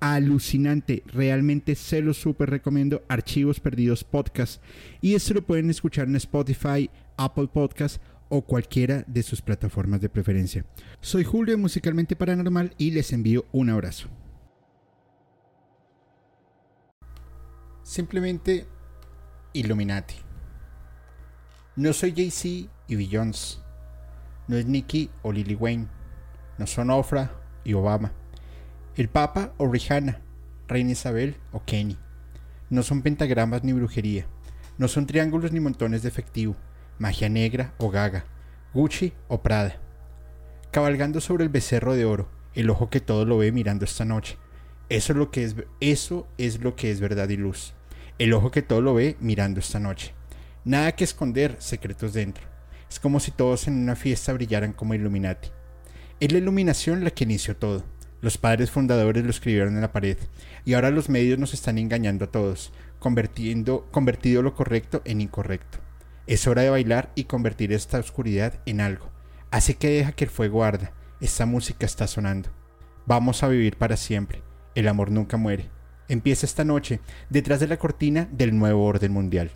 alucinante. Realmente se lo súper recomiendo. Archivos Perdidos Podcast. Y esto lo pueden escuchar en Spotify, Apple Podcast o cualquiera de sus plataformas de preferencia. Soy Julio Musicalmente Paranormal y les envío un abrazo. Simplemente Illuminati. No soy Jay-Z y Beyoncé. No es Nicky o Lily Wayne. No son Ofra y Obama el Papa o Rihanna, Reina Isabel o Kenny. No son pentagramas ni brujería. No son triángulos ni montones de efectivo, magia negra o gaga, Gucci o Prada. Cabalgando sobre el becerro de oro, el ojo que todo lo ve mirando esta noche. Eso es lo que es, eso es, lo que es verdad y luz. El ojo que todo lo ve mirando esta noche. Nada que esconder, secretos dentro. Es como si todos en una fiesta brillaran como Illuminati. Es la iluminación la que inició todo los padres fundadores lo escribieron en la pared y ahora los medios nos están engañando a todos, convirtiendo convertido lo correcto en incorrecto. Es hora de bailar y convertir esta oscuridad en algo. Así que deja que el fuego arda. Esta música está sonando. Vamos a vivir para siempre. El amor nunca muere. Empieza esta noche detrás de la cortina del nuevo orden mundial.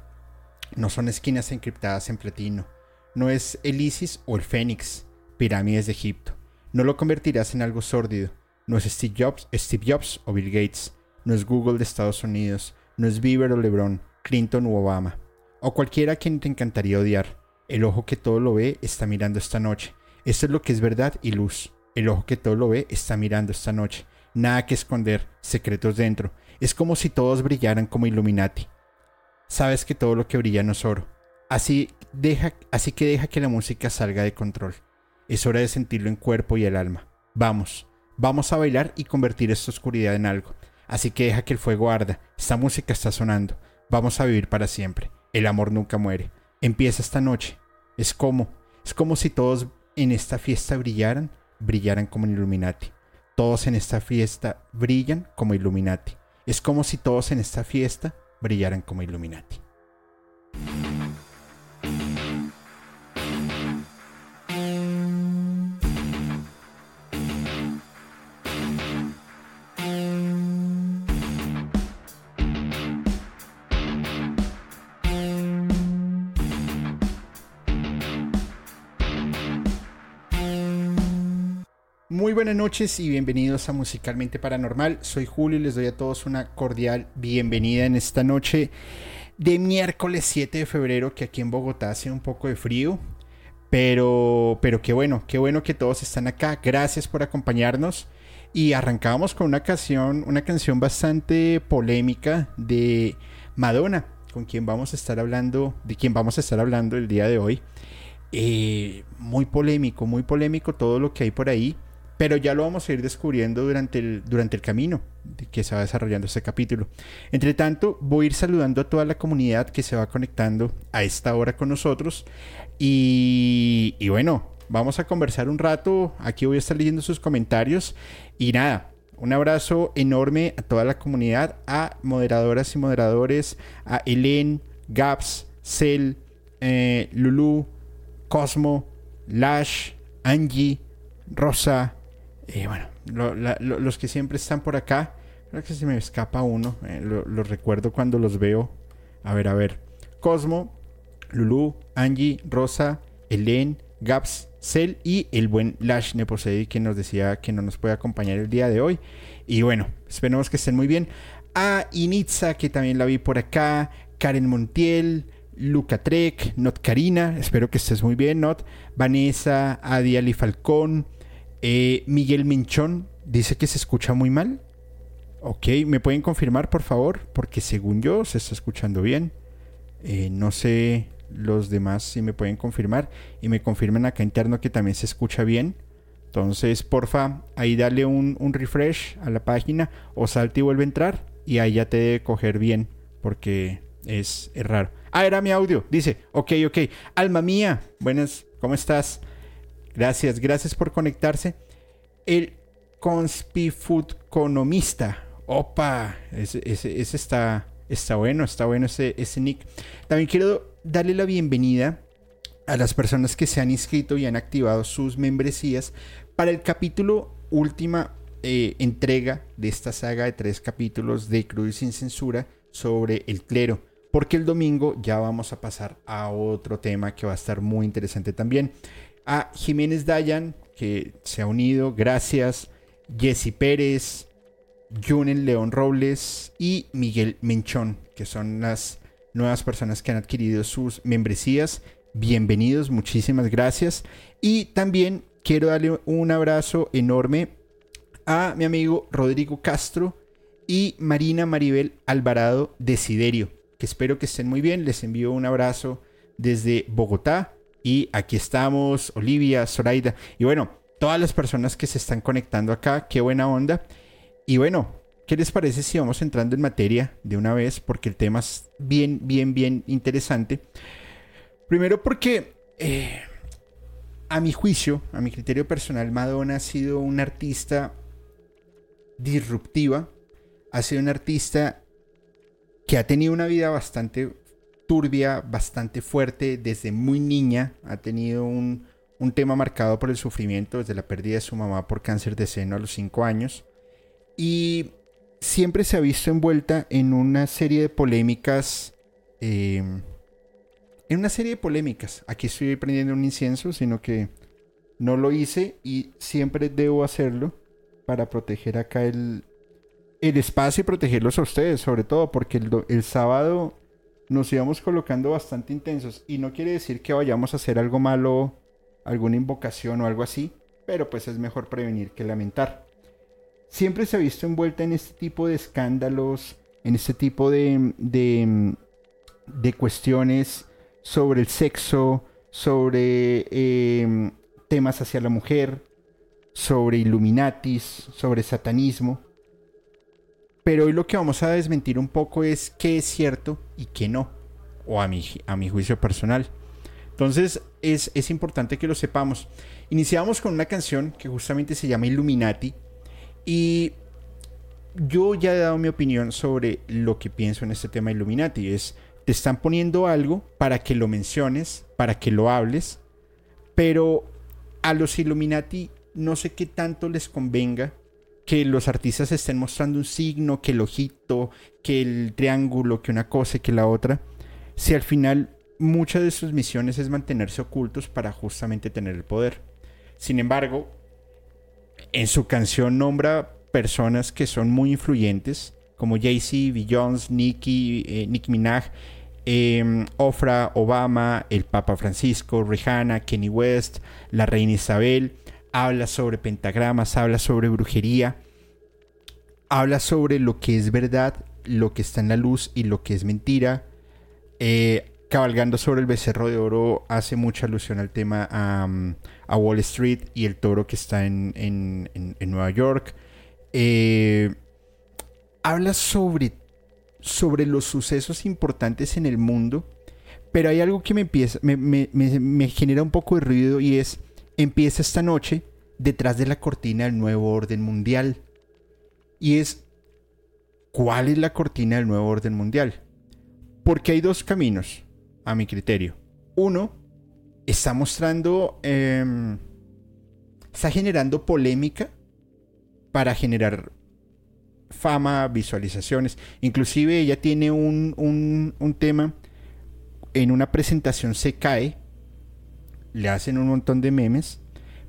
No son esquinas encriptadas en platino. No es el Isis o el Fénix, pirámides de Egipto. No lo convertirás en algo sórdido. No es Steve Jobs, Steve Jobs o Bill Gates. No es Google de Estados Unidos. No es Bieber o LeBron, Clinton u Obama. O cualquiera a quien te encantaría odiar. El ojo que todo lo ve está mirando esta noche. Esto es lo que es verdad y luz. El ojo que todo lo ve está mirando esta noche. Nada que esconder, secretos dentro. Es como si todos brillaran como Illuminati. Sabes que todo lo que brilla no es oro. Así, deja, así que deja que la música salga de control. Es hora de sentirlo en cuerpo y el alma. Vamos, Vamos a bailar y convertir esta oscuridad en algo. Así que deja que el fuego arda. Esta música está sonando. Vamos a vivir para siempre. El amor nunca muere. Empieza esta noche. Es como, es como si todos en esta fiesta brillaran, brillaran como Illuminati. Todos en esta fiesta brillan como Illuminati. Es como si todos en esta fiesta brillaran como Illuminati. Buenas noches y bienvenidos a Musicalmente Paranormal. Soy Julio y les doy a todos una cordial bienvenida en esta noche de miércoles 7 de febrero, que aquí en Bogotá hace un poco de frío. Pero, pero qué bueno, qué bueno que todos están acá. Gracias por acompañarnos. Y arrancamos con una canción, una canción bastante polémica de Madonna, con quien vamos a estar hablando, de quien vamos a estar hablando el día de hoy. Eh, muy polémico, muy polémico todo lo que hay por ahí pero ya lo vamos a ir descubriendo durante el, durante el camino que se va desarrollando este capítulo. Entre tanto, voy a ir saludando a toda la comunidad que se va conectando a esta hora con nosotros. Y, bueno, vamos a conversar un rato. Aquí voy a estar leyendo sus comentarios. Y nada, un abrazo enorme a toda la comunidad, a moderadoras y moderadores, a Elen, Gaps, Cel, eh, Lulu, Cosmo, Lash, Angie, Rosa, y bueno, los que siempre están por acá, creo que se me escapa uno, eh, los recuerdo cuando los veo. A ver, a ver. Cosmo, Lulu, Angie, Rosa, Elen, Gaps, Cell y el buen Lash Neposedi que nos decía que no nos puede acompañar el día de hoy. Y bueno, esperemos que estén muy bien. A Initza, que también la vi por acá. Karen Montiel, Luca Trek, Not Karina, espero que estés muy bien, Not. Vanessa, Adiali Falcón. Eh, Miguel Minchón dice que se escucha muy mal. Ok, ¿me pueden confirmar por favor? Porque según yo se está escuchando bien. Eh, no sé los demás si me pueden confirmar. Y me confirman acá interno que también se escucha bien. Entonces, porfa, ahí dale un, un refresh a la página o salte y vuelve a entrar. Y ahí ya te debe coger bien. Porque Es, es raro. Ah, era mi audio. Dice, ok, ok. Alma mía, buenas, ¿cómo estás? Gracias, gracias por conectarse. El conspifutconomista. Opa, ese, está, está bueno, está bueno ese, ese nick. También quiero darle la bienvenida a las personas que se han inscrito y han activado sus membresías para el capítulo última eh, entrega de esta saga de tres capítulos de Crudo sin Censura sobre el clero. Porque el domingo ya vamos a pasar a otro tema que va a estar muy interesante también. A Jiménez Dayan, que se ha unido, gracias. Jesse Pérez, Junen León Robles y Miguel Menchón, que son las nuevas personas que han adquirido sus membresías. Bienvenidos, muchísimas gracias. Y también quiero darle un abrazo enorme a mi amigo Rodrigo Castro y Marina Maribel Alvarado Desiderio, que espero que estén muy bien. Les envío un abrazo desde Bogotá. Y aquí estamos, Olivia, Zoraida. Y bueno, todas las personas que se están conectando acá, qué buena onda. Y bueno, ¿qué les parece si vamos entrando en materia de una vez? Porque el tema es bien, bien, bien interesante. Primero porque, eh, a mi juicio, a mi criterio personal, Madonna ha sido una artista disruptiva. Ha sido una artista que ha tenido una vida bastante turbia, bastante fuerte desde muy niña. Ha tenido un, un tema marcado por el sufrimiento desde la pérdida de su mamá por cáncer de seno a los 5 años. Y siempre se ha visto envuelta en una serie de polémicas. Em, en una serie de polémicas. Aquí estoy prendiendo un incienso, sino que no lo hice y siempre debo hacerlo para proteger acá el, el espacio y protegerlos a ustedes, sobre todo porque el, el sábado nos íbamos colocando bastante intensos y no quiere decir que vayamos a hacer algo malo alguna invocación o algo así, pero pues es mejor prevenir que lamentar. Siempre se ha visto envuelta en este tipo de escándalos, en este tipo de, de, cuestiones sobre el sexo, sobre em, temas hacia la mujer, sobre Illuminatis, sobre satanismo. Pero hoy lo que vamos a desmentir un poco es qué es cierto y qué no, o a mi, a mi juicio personal. Entonces es, importante que lo sepamos. Iniciamos con una canción que justamente se llama Illuminati y yo ya he dado mi opinión sobre lo que pienso en este tema Illuminati. Es, te están poniendo algo para que lo menciones, para que lo hables, pero a los Illuminati no sé qué tanto les convenga que los artistas estén mostrando un signo, que el ojito, que el triángulo, que una cosa, que la otra, si al final muchas de sus misiones es mantenerse ocultos para justamente tener el poder. Sin embargo, en su canción nombra personas que son muy influyentes, como Jay-Z, Jones, Nicki, eh, Nicki Minaj, eh, Ofra, Obama, el Papa Francisco, Rihanna, Kenny West, la Reina Isabel. Habla sobre pentagramas, habla sobre brujería, habla sobre lo que es verdad, lo que está en la luz y lo que es mentira. Eh, cabalgando sobre el becerro de oro hace mucha alusión al tema a, Wall Street y el toro que está en, Nueva York. Eh, habla sobre, sobre los sucesos importantes en el mundo, pero hay algo que me, empieza, me, genera un poco de ruido y es, empieza esta noche detrás de la cortina del nuevo orden mundial. Y es, ¿cuál es la cortina del nuevo orden mundial? Porque hay dos caminos a mi criterio. Uno, está mostrando, em, está generando polémica para generar fama, visualizaciones. Inclusive ella tiene un, un, tema, en una presentación se cae, le hacen un montón de memes,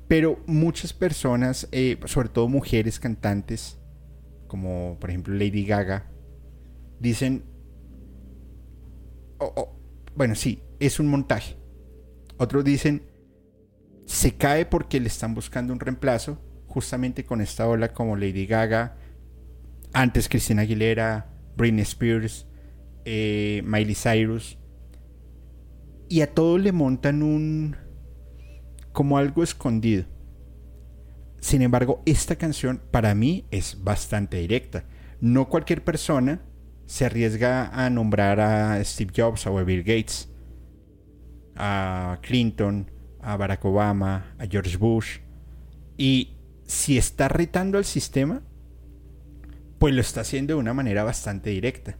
pero muchas personas, eh, sobre todo mujeres cantantes, como por ejemplo Lady Gaga, dicen, oh, oh, bueno, sí, es un montaje. Otros dicen, se cae porque le están buscando un reemplazo, justamente con esta ola como Lady Gaga, antes Cristina Aguilera, Britney Spears, eh, Miley Cyrus. Y a todos le montan un... como algo escondido. Sin embargo, esta canción para mí es bastante directa. No cualquier persona se arriesga a nombrar a Steve Jobs, a Bill Gates, a Clinton, a Barack Obama, a George Bush. Y si está retando al sistema, pues lo está haciendo de una manera bastante directa.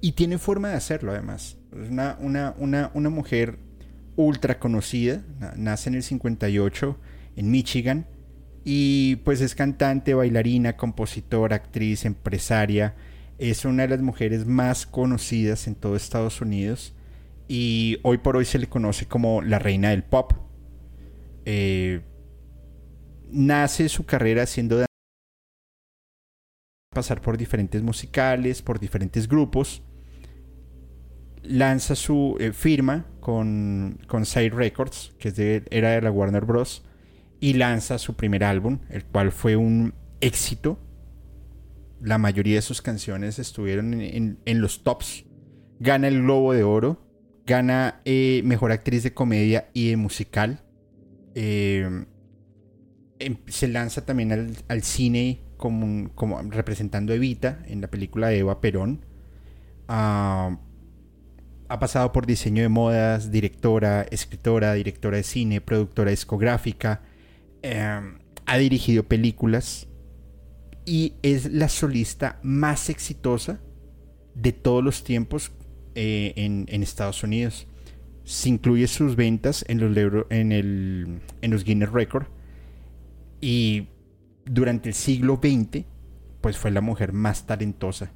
Y tiene forma de hacerlo además. Es una, una, mujer ultra conocida, nace en el 58 en Michigan y pues es cantante, bailarina, compositora, actriz, empresaria. Es una de las mujeres más conocidas en todo Estados Unidos y hoy por hoy se le conoce como la reina del pop. Eh, nace su carrera siendo pasar por diferentes musicales, por diferentes grupos. Lanza su eh, firma con, con Side Records, que es de, era de la Warner Bros. Y lanza su primer álbum, el cual fue un éxito. La mayoría de sus canciones estuvieron en, los tops. Gana el Globo de Oro. Gana eh, Mejor Actriz de Comedia y de Musical. Eh, em, se lanza también al, al cine como, como representando a Evita en la película de Eva Perón. Ah, ha pasado por diseño de modas, directora, escritora, directora de cine, productora discográfica. Em, ha dirigido películas y es la solista más exitosa de todos los tiempos eh, en, Estados Unidos. Se incluye sus ventas en los, en, el, en los Guinness Record y durante el siglo XX, pues fue la mujer más talentosa.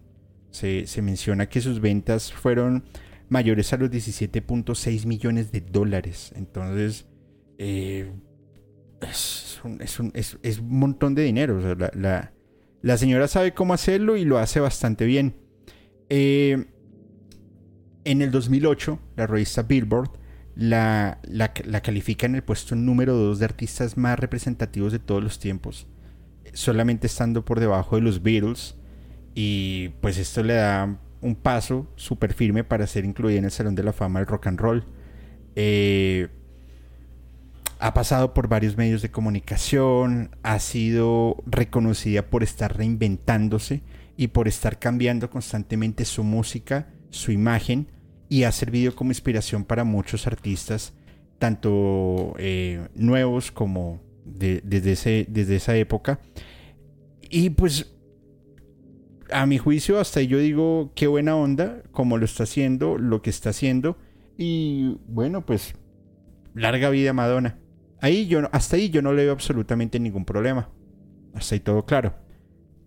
Se, menciona que sus ventas fueron mayores a los 17.6 millones de dólares. Entonces, eh, es, un, montón de dinero. la, señora sabe cómo hacerlo y lo hace bastante bien. Eh, en el 2008, la revista Billboard la, la, califica en el puesto número 2 de artistas más representativos de todos los tiempos solamente estando por debajo de los Beatles. Y pues esto le da un paso súper firme para ser incluida en el Salón de la Fama del Rock and Roll. Eh, ha pasado por varios medios de comunicación, ha sido reconocida por estar reinventándose y por estar cambiando constantemente su música, su imagen y ha servido como inspiración para muchos artistas, tanto eh, nuevos como desde, ese, desde esa época. Y pues, a mi juicio, hasta yo digo, qué buena onda, como lo está haciendo, lo que está haciendo. Y bueno, pues, larga vida Madonna. Ahí yo, hasta ahí yo no le veo absolutamente ningún problema. Hasta ahí todo claro.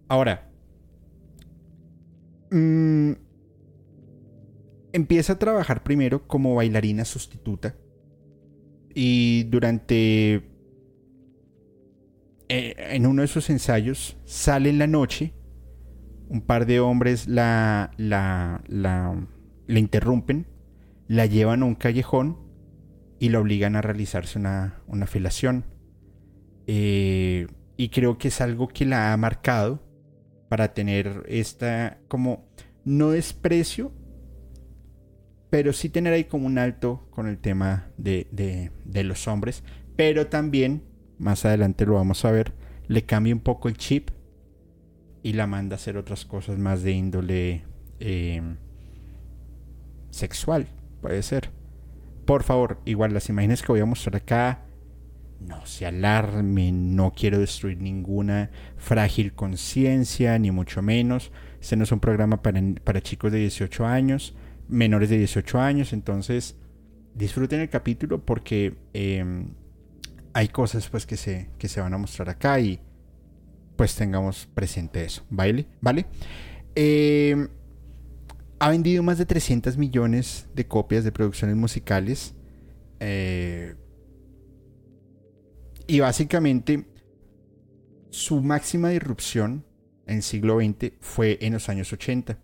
Ahora, mm, empieza a trabajar primero como bailarina sustituta. Y durante eh, en uno de sus ensayos sale en la noche, un par de hombres la, la, la, interrumpen, la llevan a un callejón y la obligan a realizarse una, una. Eh, y creo que es algo que la ha marcado para tener esta como no desprecio, pero sí tener ahí como un alto con el tema de, de los hombres, pero también más adelante lo vamos a ver, le cambia un poco el chip y la manda a hacer otras cosas más de índole eh, sexual, puede ser. Por favor, igual las imágenes que voy a mostrar acá, no se alarmen, no quiero destruir ninguna frágil conciencia, ni mucho menos. Este no es un programa para, para chicos de 18 años, menores de 18 años, entonces disfruten el capítulo porque... Em, hay cosas pues que se, que se van a mostrar acá y pues tengamos presente eso, ¿vale? ¿Vale? Em, ha vendido más de 300 millones de copias de producciones musicales. Eh, y básicamente su máxima disrupción en el siglo XX fue en los años 80,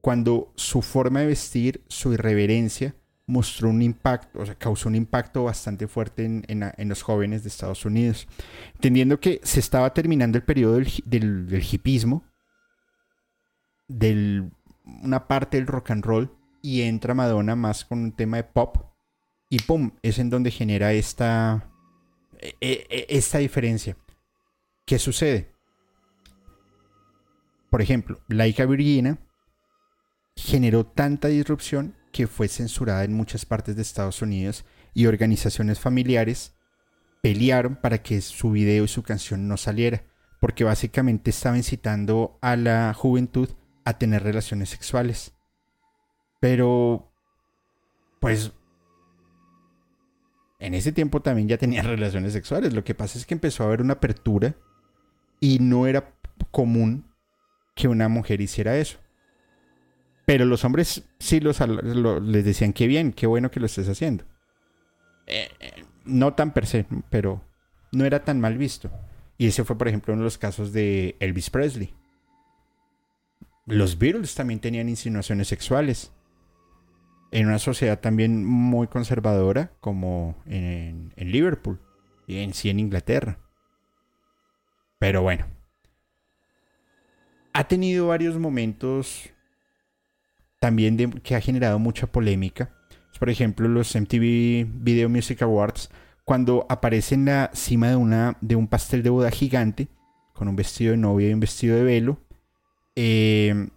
cuando su forma de vestir, su irreverencia, mostró un impacto, o sea, causó un impacto bastante fuerte en, los jóvenes de Estados Unidos. Entendiendo que se estaba terminando el periodo del, del, hipismo, de una parte del rock and roll, y entra Madonna más con un tema de pop, y ¡pum! Es en donde genera esta, e, e, esta diferencia. ¿Qué sucede? Por ejemplo, Laika Virginia generó tanta disrupción que fue censurada en muchas partes de Estados Unidos y organizaciones familiares pelearon para que su video y su canción no saliera, porque básicamente estaba incitando a la juventud a tener relaciones sexuales. Pero, pues, en ese tiempo también ya tenía relaciones sexuales. Lo que pasa es que empezó a haber una apertura y no era común que una mujer hiciera eso. Pero los hombres sí los, les decían qué bien, qué bueno que lo estés haciendo. Eh, eh, no tan per se, pero no era tan mal visto. Y ese fue, por ejemplo, uno de los casos de Elvis Presley. Los Beatles también tenían insinuaciones sexuales. En una sociedad también muy conservadora como en, en Liverpool y en sí en Inglaterra. Pero bueno. Ha tenido varios momentos también de, que ha generado mucha polémica. Por ejemplo, los MTV Video Music Awards, cuando aparece en la cima de, una, de un pastel de boda gigante, con un vestido de novia y un vestido de velo, eh,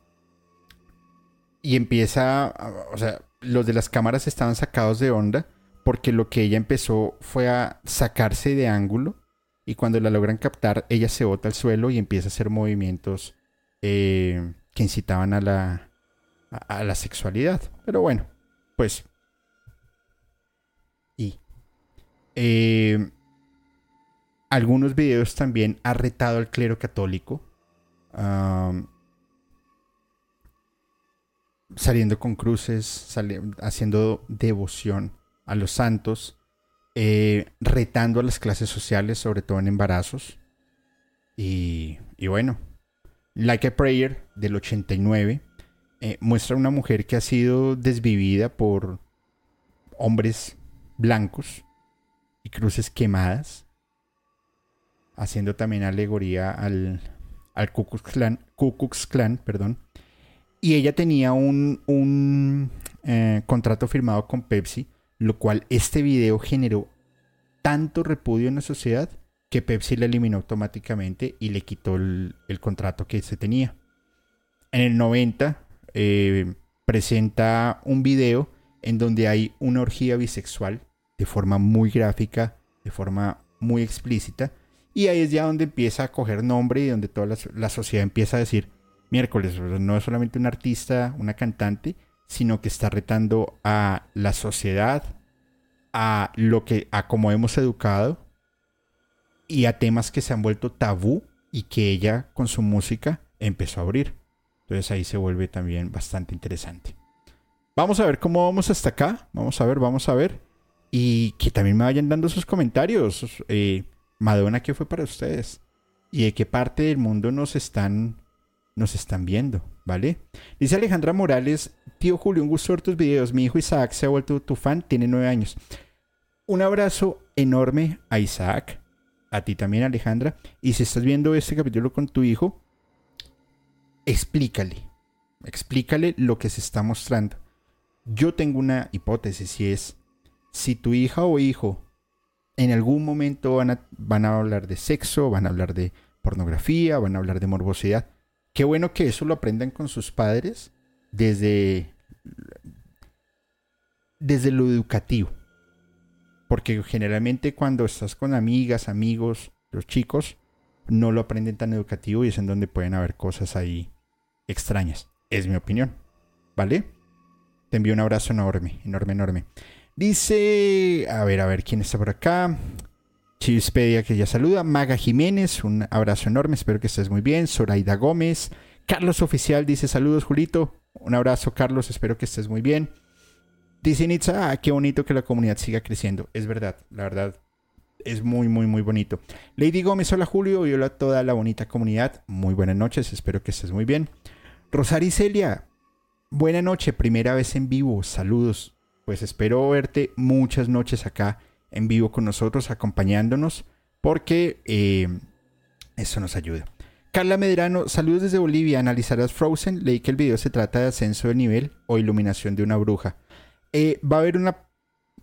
y empieza, o sea, los de las cámaras estaban sacados de onda porque lo que ella empezó fue a sacarse de ángulo y cuando la logran captar, ella se bota al suelo y empieza a hacer movimientos eh, que incitaban a la, a, la sexualidad. Pero bueno, pues... Y... Eh, algunos videos también ha retado al clero católico. saliendo con cruces, haciendo devoción a los santos, eh, retando a las clases sociales, sobre todo en embarazos. Y, y bueno, Like a Prayer del 89 eh, muestra una mujer que ha sido desvivida por hombres blancos y cruces quemadas, haciendo también alegoría al, al Ku Klux Klan, perdón. Y ella tenía un, un eh, contrato firmado con Pepsi, lo cual este video generó tanto repudio en la sociedad que Pepsi la eliminó automáticamente y le quitó el, el contrato que se tenía. En el 90, eh, presenta un video en donde hay una orgía bisexual de forma muy gráfica, de forma muy explícita, y ahí es ya donde empieza a coger nombre y donde toda la, sociedad empieza a decir, miércoles, no es solamente un artista, una cantante, sino que está retando a la sociedad, a lo que, a cómo hemos educado y a temas que se han vuelto tabú y que ella con su música empezó a abrir. Entonces ahí se vuelve también bastante interesante. Vamos a ver cómo vamos hasta acá. Vamos a ver, vamos a ver. Y que también me vayan dando sus comentarios. Eh, Madonna, ¿qué fue para ustedes? ¿Y de qué parte del mundo nos están, nos están viendo? ¿Vale? Dice Alejandra Morales, tío Julio, un gusto ver tus videos. Mi hijo Isaac se ha vuelto tu fan, tiene nueve años. Un abrazo enorme a Isaac, a ti también Alejandra. Y si estás viendo este capítulo con tu hijo, explícale, explícale lo que se está mostrando. Yo tengo una hipótesis y es, si tu hija o hijo en algún momento van a, van a hablar de sexo, van a hablar de pornografía, van a hablar de morbosidad, qué bueno que eso lo aprendan con sus padres desde, desde lo educativo. Porque generalmente cuando estás con amigas, amigos, los chicos, no lo aprenden tan educativo y es en donde pueden haber cosas ahí extrañas. Es mi opinión. ¿Vale? Te envío un abrazo enorme, enorme, enorme. Dice, a ver, a ver, ¿quién está por acá? Chivispedia que ya saluda. Maga Jiménez, un abrazo enorme, espero que estés muy bien. Zoraida Gómez. Carlos Oficial dice saludos, Julito. Un abrazo, Carlos, espero que estés muy bien. Dice Nitza, ah, qué bonito que la comunidad siga creciendo. Es verdad, la verdad, es muy, muy, muy bonito. Lady Gómez, hola Julio y hola a toda la bonita comunidad. Muy buenas noches, espero que estés muy bien. Rosari Celia, buena noche, primera vez en vivo, saludos. Pues espero verte muchas noches acá en vivo con nosotros, acompañándonos, porque eh, eso nos ayuda. Carla Medrano, saludos desde Bolivia. Analizarás Frozen. Leí que el video se trata de ascenso de nivel o iluminación de una bruja. Eh, va a haber una,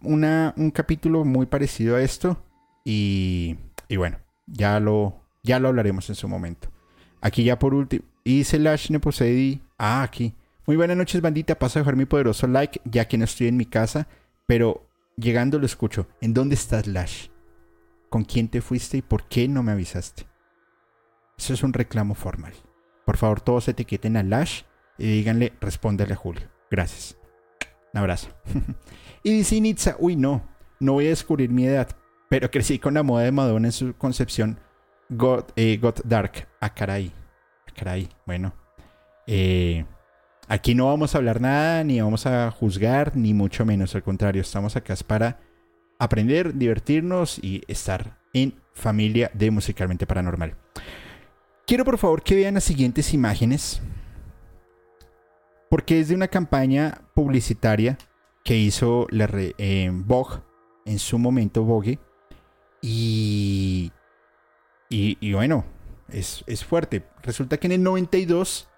una, un capítulo muy parecido a esto. Y, bueno, ya lo, ya lo hablaremos en su momento. Aquí ya por último. Y Slash Neposedi. Ah, aquí. Muy buenas noches, bandita. Paso a dejar mi poderoso like, ya que no estoy en mi casa, pero llegando lo escucho. ¿En dónde estás, Lash? ¿Con quién te fuiste y por qué no me avisaste? Eso es un reclamo formal. Por favor, todos etiqueten a Lash y díganle, respóndele a Julio. Gracias. Un abrazo. y dice Nitza, uy, no, no voy a descubrir mi edad, pero crecí con la moda de Madonna en su concepción God, eh, Dark. Ah, caray. Ah, caray. Bueno. Eh, aquí no vamos a hablar nada, ni vamos a juzgar, ni mucho menos. Al contrario, estamos acá para aprender, divertirnos y estar en familia de Musicalmente Paranormal. Quiero por favor que vean las siguientes imágenes. Porque es de una campaña publicitaria que hizo la eh, Vogue, en su momento Vogue. Y, y, bueno, es, fuerte. Resulta que en el 92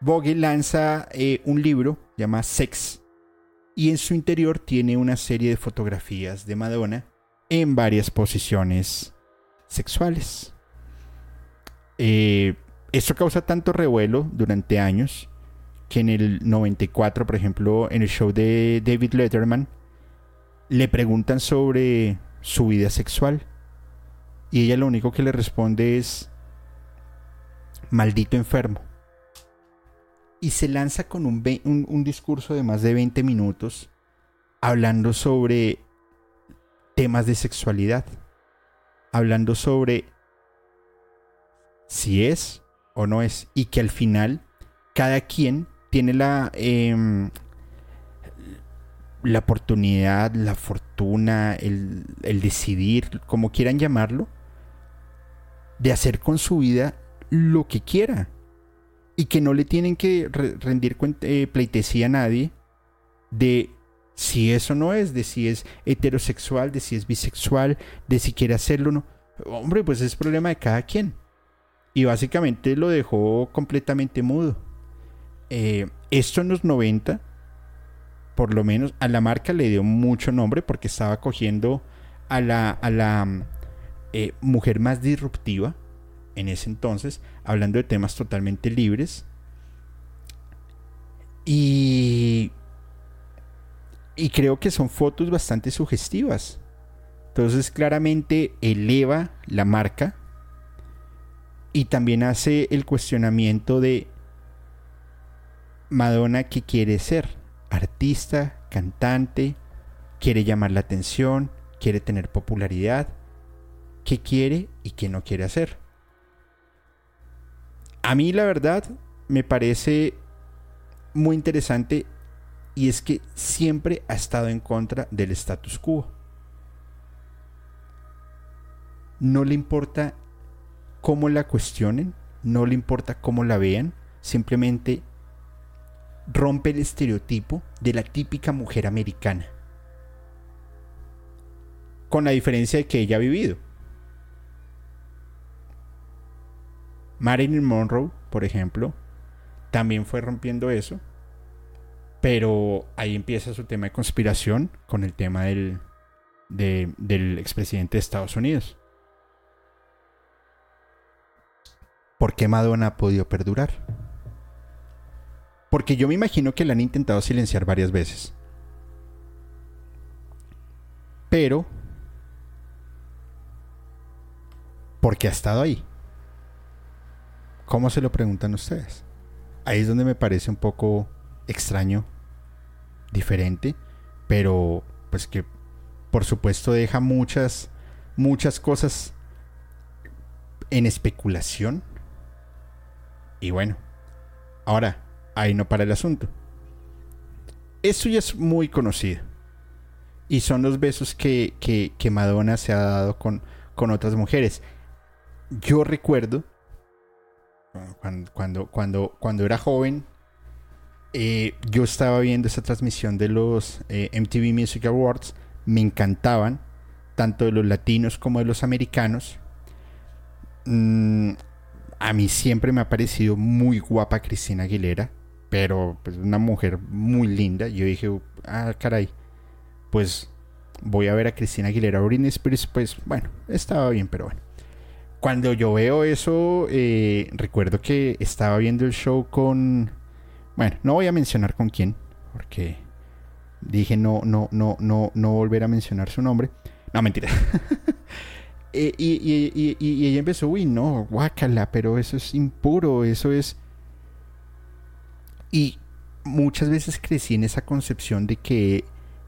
Vogue lanza eh, un libro llamado Sex. Y en su interior tiene una serie de fotografías de Madonna en varias posiciones sexuales. Eh, esto causa tanto revuelo durante años que en el 94, por ejemplo, en el show de David Letterman, le preguntan sobre su vida sexual. Y ella lo único que le responde es, maldito enfermo. Y se lanza con un, un, discurso de más de 20 minutos hablando sobre temas de sexualidad, hablando sobre si es o no es, y que al final cada quien tiene la, em, la oportunidad, la fortuna, el, decidir, como quieran llamarlo, de hacer con su vida lo que quiera. Y que no le tienen que rendir eh, pleitesía a nadie de si eso no es, de si es heterosexual, de si es bisexual, de si quiere hacerlo o no. Hombre, pues es problema de cada quien. Y básicamente lo dejó completamente mudo. Eh, esto en los 90, por lo menos a la marca le dio mucho nombre porque estaba cogiendo a la, a la eh, mujer más disruptiva en ese entonces, hablando de temas totalmente libres. Y, y creo que son fotos bastante sugestivas. Entonces claramente eleva la marca y también hace el cuestionamiento de Madonna que quiere ser artista, cantante, quiere llamar la atención, quiere tener popularidad, qué quiere y qué no quiere hacer. A mí la verdad me parece muy interesante y es que siempre ha estado en contra del status quo. No le importa cómo la cuestionen, no le importa cómo la vean, simplemente rompe el estereotipo de la típica mujer americana. Con la diferencia de que ella ha vivido. Marilyn Monroe, por ejemplo, también fue rompiendo eso. Pero ahí empieza su tema de conspiración con el tema del, del expresidente de Estados Unidos. ¿Por qué Madonna ha podido perdurar? Porque yo me imagino que la han intentado silenciar varias veces. Pero... Porque ha estado ahí. ¿Cómo se lo preguntan ustedes? Ahí es donde me parece un poco extraño, diferente, pero pues que por supuesto deja muchas, muchas cosas en especulación. Y bueno, ahora, ahí no para el asunto. Eso ya es muy conocido. Y son los besos que, que, Madonna se ha dado con, con otras mujeres. Yo recuerdo cuando, cuando, cuando, era joven, eh, yo estaba viendo esa transmisión de los eh, MTV Music Awards. Me encantaban, tanto de los latinos como de los americanos. Mm, a mí siempre me ha parecido muy guapa Cristina Aguilera pero pues una mujer muy linda. Yo dije, ah, caray, pues voy a ver a Cristina Aguilera Britney Spears, pues bueno, estaba bien, pero bueno. Cuando yo veo eso, eh, recuerdo que estaba viendo el show con Bueno, no voy a mencionar con quién, porque dije no, no, no, no, no volver a mencionar su nombre. No, mentira. Eh, y, ella empezó, uy, no, guácala, pero eso es impuro, eso es... Y muchas veces crecí en esa concepción de que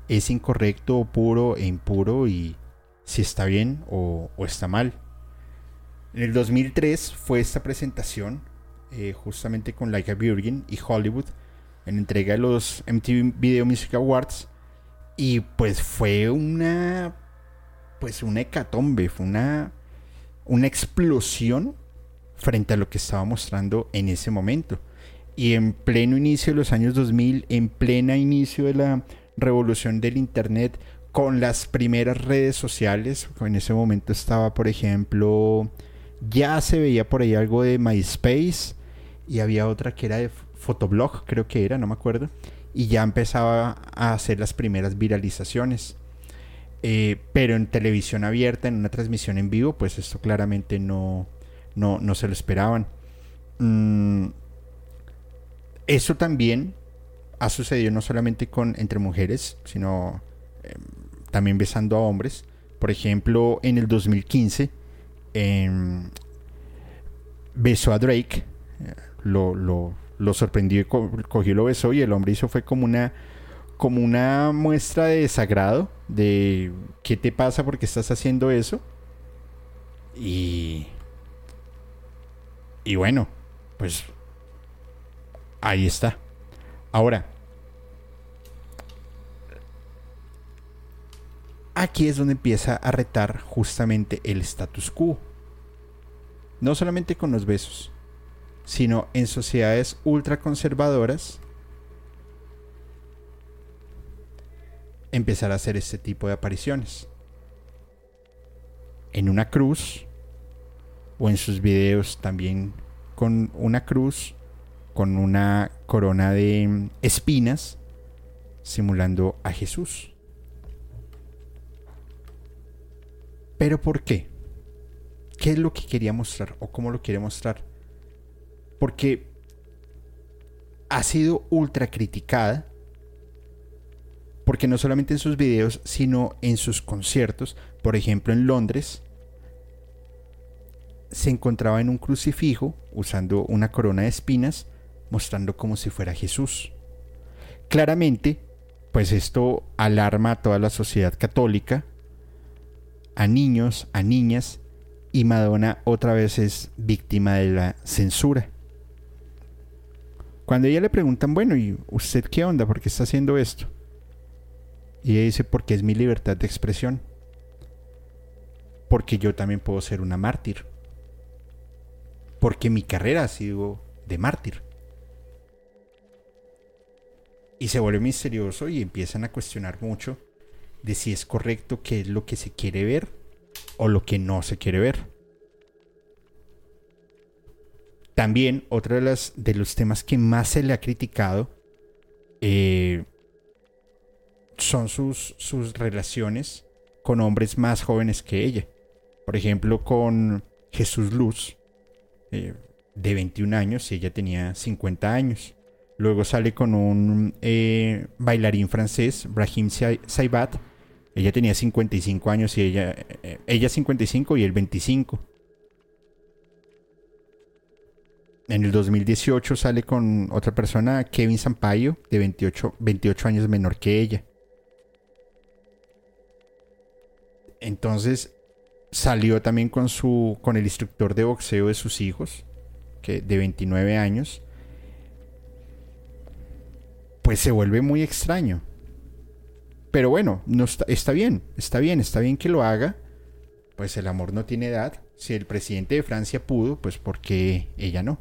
es incorrecto, puro e impuro y si está bien o, está mal. En el 2003 fue esta presentación eh, justamente con Like a Virgin y Hollywood en entrega de los MTV Video Music Awards y pues fue una pues una hecatombe, fue una una explosión frente a lo que estaba mostrando en ese momento. Y en pleno inicio de los años 2000, en plena inicio de la revolución del Internet, con las primeras redes sociales, en ese momento estaba, por ejemplo, ya se veía por ahí algo de MySpace y había otra que era de Fotoblog, creo que era, no me acuerdo, y ya empezaba a hacer las primeras viralizaciones. Eh, pero en televisión abierta, en una transmisión en vivo, pues esto claramente no, no, no se lo esperaban. Mm, eso también ha sucedido no solamente con entre mujeres, sino em, también besando a hombres. Por ejemplo, en el 2015 em, besó a Drake, lo, lo, lo sorprendió, cogió y lo besó y el hombre hizo fue como una como una muestra de desagrado de qué te pasa porque estás haciendo eso. Y y bueno, pues ahí está. Ahora, aquí es donde empieza a retar justamente el status quo. No solamente con los besos, sino en sociedades ultraconservadoras empezar a hacer este tipo de apariciones. En una cruz, o en sus videos también con una cruz, con una corona de espinas, simulando a Jesús. ¿Pero por qué? ¿Qué es lo que quería mostrar o cómo lo quiere mostrar? Porque ha sido ultra criticada porque no solamente en sus videos, sino en sus conciertos, por ejemplo en Londres, se encontraba en un crucifijo usando una corona de espinas, mostrando como si fuera Jesús. Claramente, pues esto alarma a toda la sociedad católica, a niños, a niñas, y Madonna otra vez es víctima de la censura. Cuando ella le preguntan, bueno, ¿y usted qué onda? ¿Por qué está haciendo esto? Y ella dice, porque es mi libertad de expresión. Porque yo también puedo ser una mártir. Porque mi carrera ha sido de mártir. Y se vuelve misterioso y empiezan a cuestionar mucho de si es correcto qué es lo que se quiere ver o lo que no se quiere ver. También otro de, de los temas que más se le ha criticado eh, son sus, sus relaciones con hombres más jóvenes que ella. Por ejemplo, con Jesús Luz, eh, de 21 años, y ella tenía 50 años. Luego sale con un eh, bailarín francés, Brahim Saibat. Ella tenía 55 años y ella, eh, ella 55 y él 25. En el 2018 sale con otra persona, Kevin Sampaio, de 28, 28 años menor que ella. Entonces salió también con su con el instructor de boxeo de sus hijos, que de 29 años. Pues se vuelve muy extraño. Pero bueno, no está, está bien, está bien, está bien que lo haga. Pues el amor no tiene edad. Si el presidente de Francia pudo, pues porque ella no.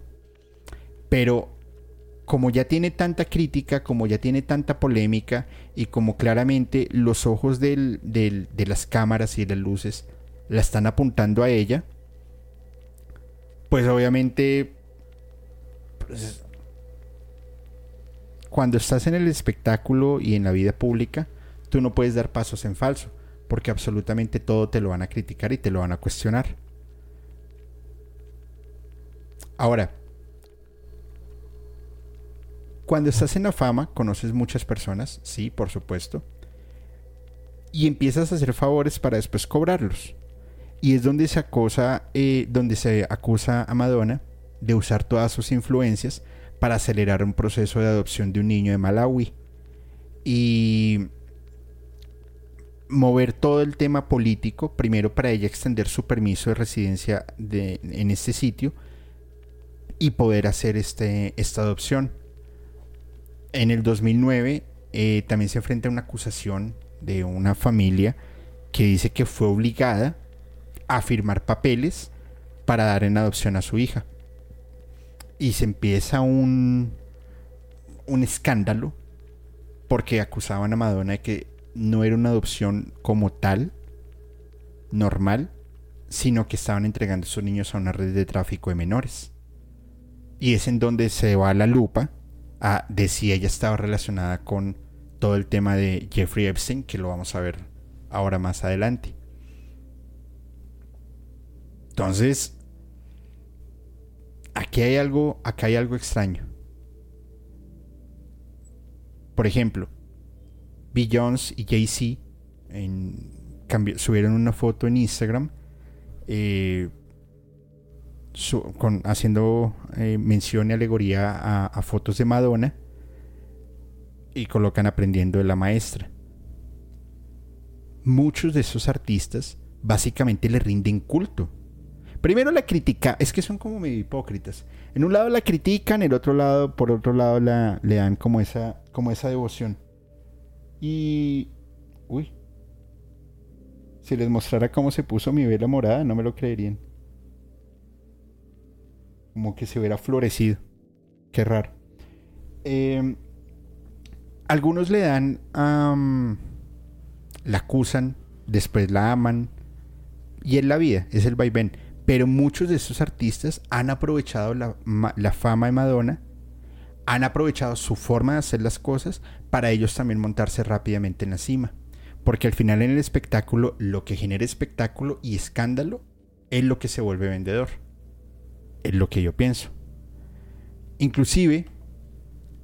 Pero como ya tiene tanta crítica, como ya tiene tanta polémica y como claramente los ojos de las cámaras y de las luces la están apuntando a ella, pues obviamente pues, cuando estás en el espectáculo y en la vida pública, tú no puedes dar pasos en falso, porque absolutamente todo te lo van a criticar y te lo van a cuestionar. Ahora, Cuando estás en la fama, conoces muchas personas, sí, por supuesto, y empiezas a hacer favores para después cobrarlos. Y es donde se acusa, eh, donde se acusa a Madonna de usar todas sus influencias para acelerar un proceso de adopción de un niño de Malawi. Y mover todo el tema político, primero para ella extender su permiso de residencia de, en este sitio y poder hacer este, esta adopción. En el 2009 eh, también se enfrenta a una acusación de una familia que dice que fue obligada a firmar papeles para dar en adopción a su hija. Y se empieza un, un escándalo porque acusaban a Madonna de que no era una adopción como tal, normal, sino que estaban entregando a sus niños a una red de tráfico de menores. Y es en donde se va la lupa a de si ella estaba relacionada con todo el tema de Jeffrey Epstein, que lo vamos a ver ahora más adelante. Entonces, aquí hay algo, acá hay algo extraño. Por ejemplo, Beyoncé y Jay-Z subieron una foto en Instagram eh, haciendo eh, mención y alegoría a, fotos de Madonna y colocan aprendiendo de la maestra. Muchos de esos artistas básicamente le rinden culto. Primero la critica, es que son como medio hipócritas. En un lado la critican, el otro lado, por otro lado, la, le dan como esa, como esa devoción. Y... Uy. Si les mostrara cómo se puso mi vela morada, no me lo creerían. Como que se hubiera florecido. Qué raro. Em, algunos le dan... la acusan, después la aman. Y es la vida, es el vaivén. Pero muchos de estos artistas han aprovechado la, la fama de Madonna han aprovechado su forma de hacer las cosas para ellos también montarse rápidamente en la cima. Porque al final en el espectáculo lo que genera espectáculo y escándalo es lo que se vuelve vendedor. Es lo que yo pienso. Inclusive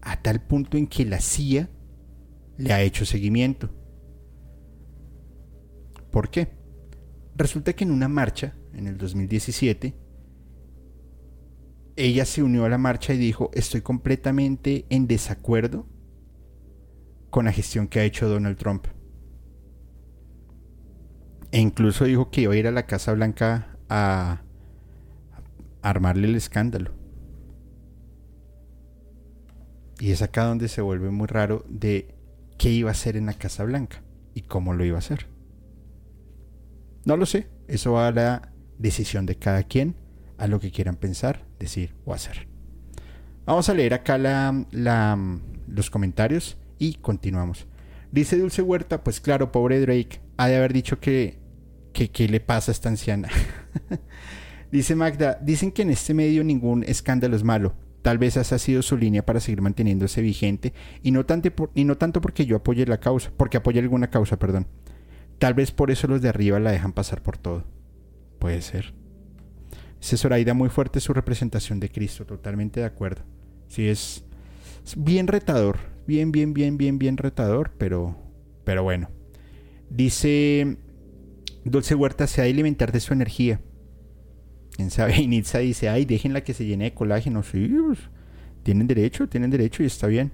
a tal punto en que la CIA le ha hecho seguimiento. ¿Por qué? Resulta que en una marcha, en el 2017, ella se unió a la marcha y dijo, estoy completamente en desacuerdo con la gestión que ha hecho Donald Trump. E incluso dijo que iba a ir a la Casa Blanca a, armarle el escándalo. Y es acá donde se vuelve muy raro de qué iba a hacer en la Casa Blanca y cómo lo iba a hacer. No lo sé, eso va a la decisión de cada quien a lo que quieran pensar, decir o hacer. Vamos a leer acá los comentarios y continuamos. Dice Dulce Huerta, pues claro, pobre Drake, ha de haber dicho que, que le pasa a esta anciana. Dice Magda, dicen que en este medio ningún escándalo es malo. Tal vez esa ha sido su línea para seguir manteniéndose vigente y no, tanto y no tanto porque yo apoye la causa, porque apoye alguna causa, perdón. Tal vez por eso los de arriba la dejan pasar por todo. Puede ser. Dice muy fuerte su representación de Cristo, totalmente de acuerdo. Sí, es, bien retador, bien, bien, bien, bien, bien retador, pero, pero bueno. Dice Dulce Huerta se ha de alimentar de su energía. ¿Quién sabe? Y Nitza dice, ay, déjenla que se llene de colágeno. Sí, pues, tienen derecho, tienen derecho y está bien.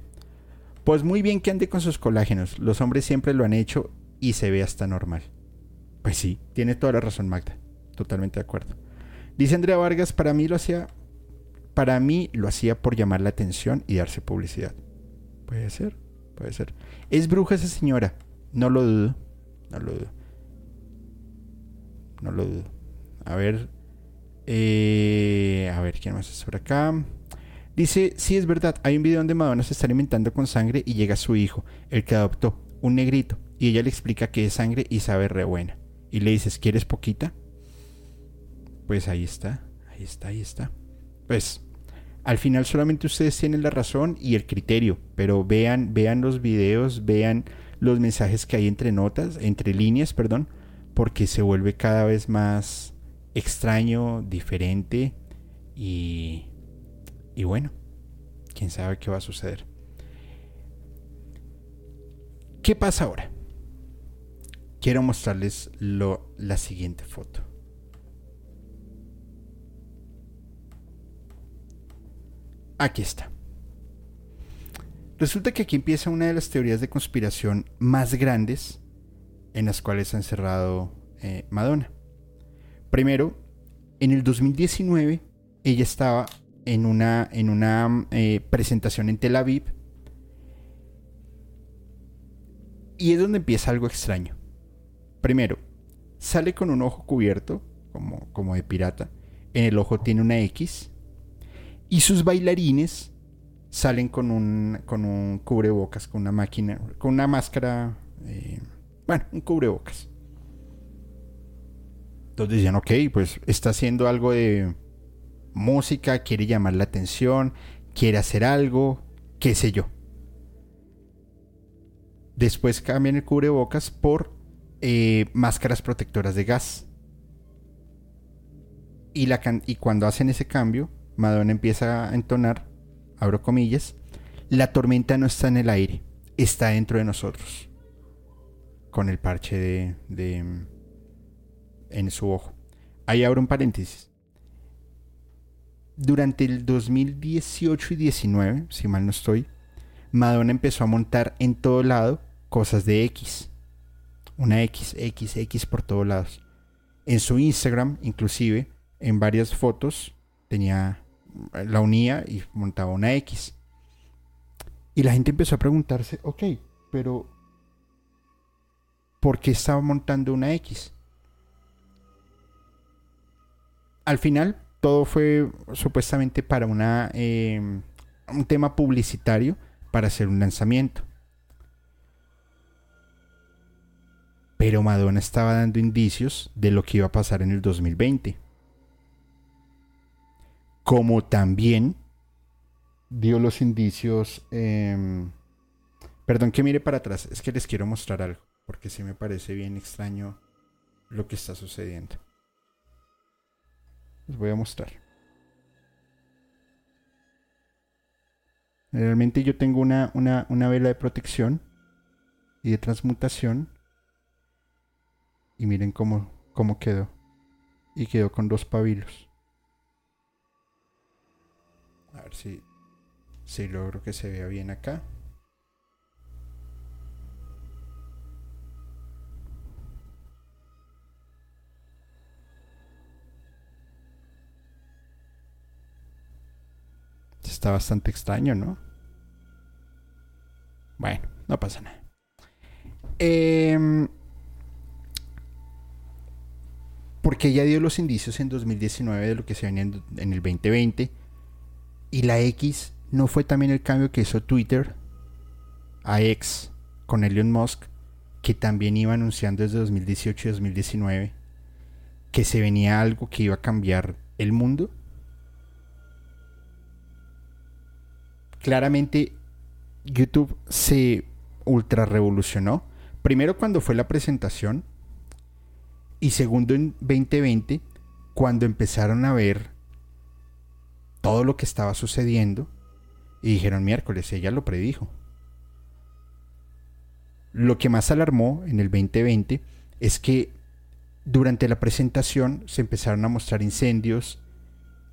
Pues muy bien que ande con sus colágenos. Los hombres siempre lo han hecho y se ve hasta normal. Pues sí, tiene toda la razón Magda. Totalmente de acuerdo. Dice Andrea Vargas, para mí lo hacía para mí lo hacía por llamar la atención y darse publicidad. Puede ser, puede ser. Es bruja esa señora, no lo dudo, no lo dudo. No lo dudo. A ver, eh, a ver, ¿quién más es por acá? Dice, sí es verdad, hay un video donde Madonna se está alimentando con sangre y llega su hijo, el que adoptó, un negrito, y ella le explica que es sangre y sabe re buena. Y le dices, ¿quieres poquita? Pues ahí está, ahí está, ahí está. Pues al final solamente ustedes tienen la razón y el criterio, pero vean, vean los videos, vean los mensajes que hay entre notas, entre líneas, perdón, porque se vuelve cada vez más extraño, diferente y, y bueno, quién sabe qué va a suceder. ¿Qué pasa ahora? Quiero mostrarles lo, la siguiente foto. Aquí está. Resulta que aquí empieza una de las teorías de conspiración más grandes en las cuales ha encerrado eh, Madonna. Primero, en el 2019, ella estaba en una, en una eh, presentación en Tel Aviv. Y es donde empieza algo extraño. Primero, sale con un ojo cubierto, como, como de pirata. En el ojo tiene una X. Y sus bailarines salen con un, con un cubrebocas, con una máquina, con una máscara. Eh, bueno, un cubrebocas. Entonces decían, ok, pues está haciendo algo de música, quiere llamar la atención, quiere hacer algo, qué sé yo. Después cambian el cubrebocas por eh, máscaras protectoras de gas. Y, la y cuando hacen ese cambio, Madonna empieza a entonar, abro comillas, la tormenta no está en el aire, está dentro de nosotros. Con el parche de, de en su ojo. Ahí abro un paréntesis. Durante el 2018 y 19, si mal no estoy, Madonna empezó a montar en todo lado cosas de X. Una X, X, X por todos lados. En su Instagram, inclusive, en varias fotos, tenía la unía y montaba una X. Y la gente empezó a preguntarse, ok, pero ¿por qué estaba montando una X? al final todo fue supuestamente para una, em, un tema publicitario para hacer un lanzamiento. Pero Madonna estaba dando indicios de lo que iba a pasar en el 2020. Como también dio los indicios... Em, perdón que mire para atrás, es que les quiero mostrar algo, porque sí me parece bien extraño lo que está sucediendo. Les voy a mostrar. Realmente yo tengo una, una, vela de protección y de transmutación. Y miren cómo, cómo quedó. Y quedó con dos pabilos. A ver si, si logro que se vea bien acá. está bastante extraño, ¿no? Bueno, no pasa nada. Em, porque ya dio los indicios en 2019 de lo que se venía en, en, el 2020. Y la X no fue también el cambio que hizo Twitter a X con Elon Musk, que también iba anunciando desde 2018 y 2019 que se venía algo que iba a cambiar el mundo. claramente YouTube se ultra revolucionó. Primero cuando fue la presentación y segundo en 2020 cuando empezaron a ver todo lo que estaba sucediendo y dijeron miércoles, ella lo predijo. Lo que más alarmó en el 2020 es que durante la presentación se empezaron a mostrar incendios,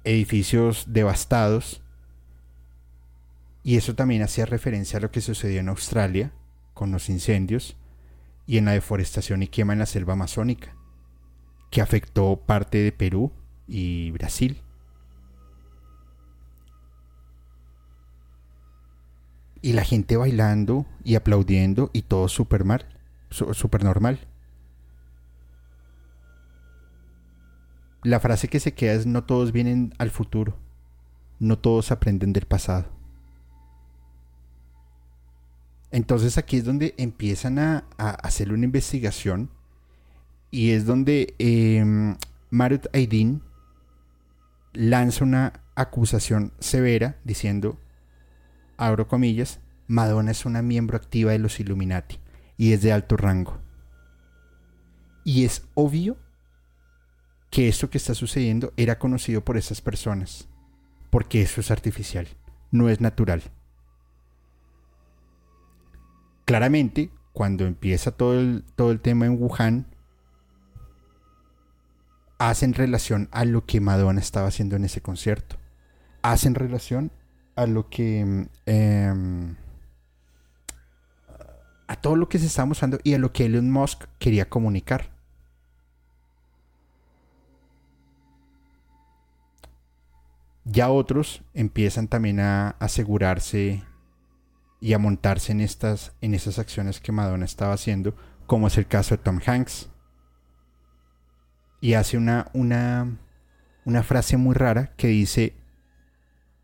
edificios devastados, y eso también hacía referencia a lo que sucedió en Australia con los incendios y en la deforestación y quema en la selva amazónica, que afectó parte de Perú y Brasil. Y la gente bailando y aplaudiendo y todo súper mal, súper normal. La frase que se queda es no todos vienen al futuro, no todos aprenden del pasado. Entonces aquí es donde empiezan a, hacer una investigación y es donde eh, Marut Aydin lanza una acusación severa diciendo, comillas, Madonna es una miembro activa de los Illuminati y es de alto rango. Y es obvio que esto que está sucediendo era conocido por esas personas, porque eso es artificial, no es natural. Claramente, cuando empieza todo el, todo el tema en Wuhan, hacen relación a lo que Madonna estaba haciendo en ese concierto. Hacen relación a lo que... Em, a todo lo que se está mostrando y a lo que Elon Musk quería comunicar. Ya otros empiezan también a asegurarse y a montarse en estas en esas acciones que Madonna estaba haciendo, como es el caso de Tom Hanks. Y hace una una una frase muy rara que dice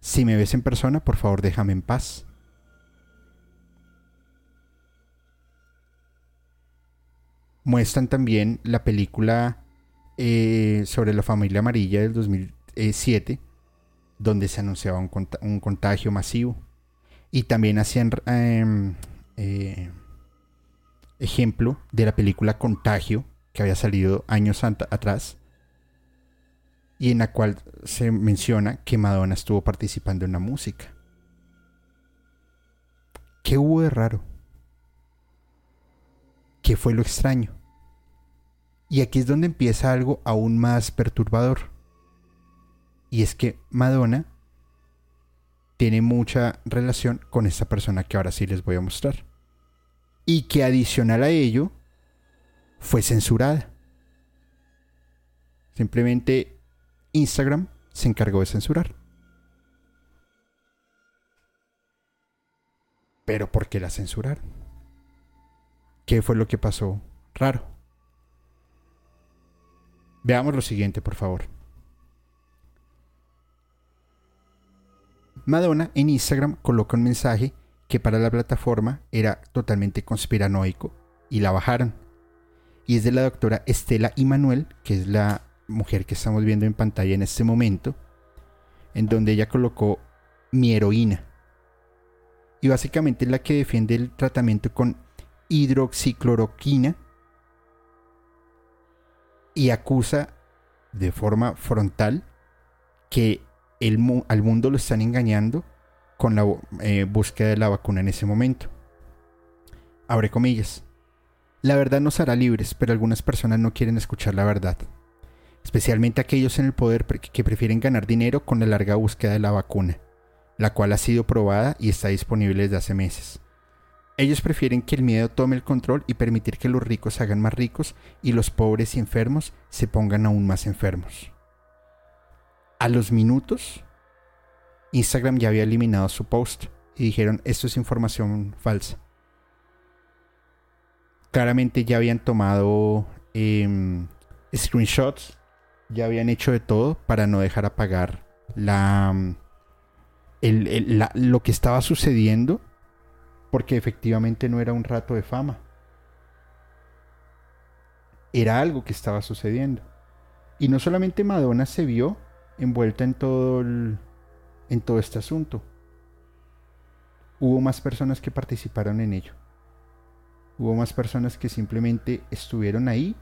si me ves en persona, por favor, déjame en paz. Muestran también la película eh, sobre la familia amarilla del 2007 donde se anunciaba un, contagio masivo. Y también hacían em, eh, ejemplo de la película Contagio, que había salido años atrás, y en la cual se menciona que Madonna estuvo participando en la música. ¿Qué hubo de raro? ¿Qué fue lo extraño? Y aquí es donde empieza algo aún más perturbador. Y es que Madonna tiene mucha relación con esta persona que ahora sí les voy a mostrar. Y que adicional a ello, fue censurada. Simplemente Instagram se encargó de censurar. Pero ¿por qué la censuraron? ¿Qué fue lo que pasó raro? Veamos lo siguiente, por favor. Madonna en Instagram coloca un mensaje que para la plataforma era totalmente conspiranoico y la bajaron. Y es de la doctora Estela Immanuel, que es la mujer que estamos viendo en pantalla en este momento, en donde ella colocó mi heroína. Y básicamente es la que defiende el tratamiento con hidroxicloroquina y acusa de forma frontal que al mundo lo están engañando con la eh, búsqueda de la vacuna en ese momento. Abre comillas. La verdad nos hará libres, pero algunas personas no quieren escuchar la verdad. Especialmente aquellos en el poder que prefieren ganar dinero con la larga búsqueda de la vacuna, la cual ha sido probada y está disponible desde hace meses. Ellos prefieren que el miedo tome el control y permitir que los ricos se hagan más ricos y los pobres y enfermos se pongan aún más enfermos a los minutos, Instagram ya había eliminado su post y dijeron, esto es información falsa. Claramente ya habían tomado em, screenshots, ya habían hecho de todo para no dejar apagar la, lo que estaba sucediendo, porque efectivamente no era un rato de fama. Era algo que estaba sucediendo. Y no solamente Madonna se vio envuelta en todo, en todo este asunto. Hubo más personas que participaron en ello. Hubo más personas que simplemente estuvieron ahí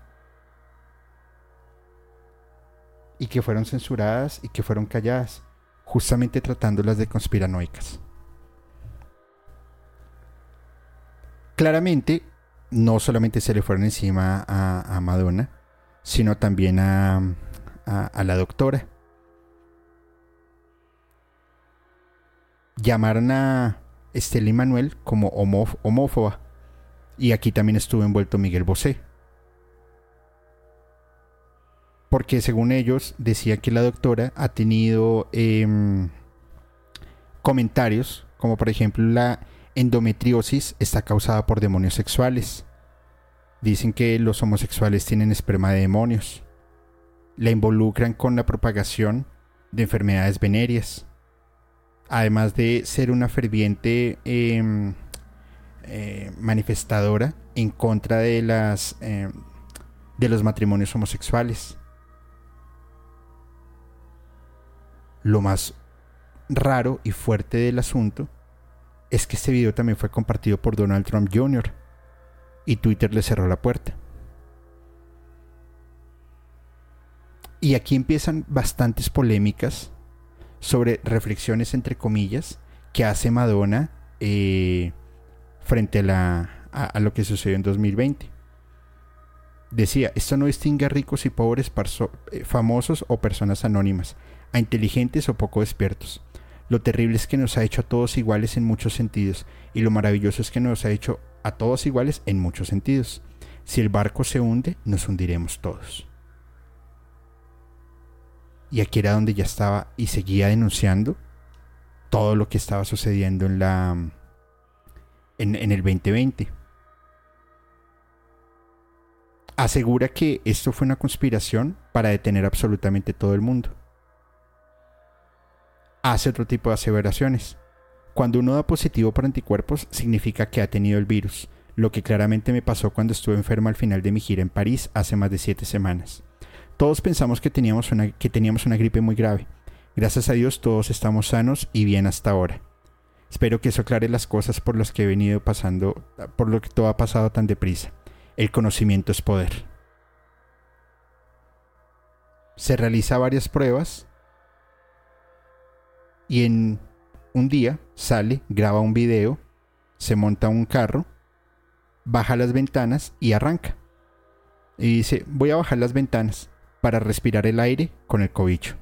y que fueron censuradas y que fueron calladas, justamente tratándolas de conspiranoicas. Claramente, no solamente se le fueron encima a, Madonna, sino también a, a la doctora. llamaron a Estela y Manuel como homófoba. Y aquí también estuvo envuelto Miguel Bosé. Porque según ellos decía que la doctora ha tenido em, comentarios, como por ejemplo la endometriosis está causada por demonios sexuales. Dicen que los homosexuales tienen esperma de demonios. La involucran con la propagación de enfermedades venéreas además de ser una ferviente em, eh, manifestadora en contra de las em, de los matrimonios homosexuales. Lo más raro y fuerte del asunto es que este video también fue compartido por Donald Trump Jr. y Twitter le cerró la puerta. Y aquí empiezan bastantes polémicas sobre reflexiones entre comillas que hace Madonna eh, frente a lo que sucedió en 2020. Decía, esto no distingue a ricos y pobres, eh, famosos o personas anónimas, a inteligentes o poco despiertos. Lo terrible es que nos ha hecho a todos iguales en muchos sentidos, y lo maravilloso es que nos ha hecho a todos iguales en muchos sentidos. Si el barco se hunde, nos hundiremos todos. Y aquí era donde ya estaba y seguía denunciando todo lo que estaba sucediendo en la en, el 2020. Asegura que esto fue una conspiración para detener absolutamente todo el mundo. Hace otro tipo de aseveraciones. Cuando uno da positivo por anticuerpos, significa que ha tenido el virus, lo que claramente me pasó cuando estuve enfermo al final de mi gira en París hace más de siete semanas. Todos pensamos que teníamos una, que teníamos una gripe muy grave. Gracias a Dios todos estamos sanos y bien hasta ahora. Espero que eso aclare las cosas por las que he venido pasando, por lo que todo ha pasado tan deprisa. El conocimiento es poder. Se realiza varias pruebas y en un día sale, graba un video, se monta un carro, baja las ventanas y arranca. Y dice, voy a bajar las ventanas para respirar el aire con el cobicho.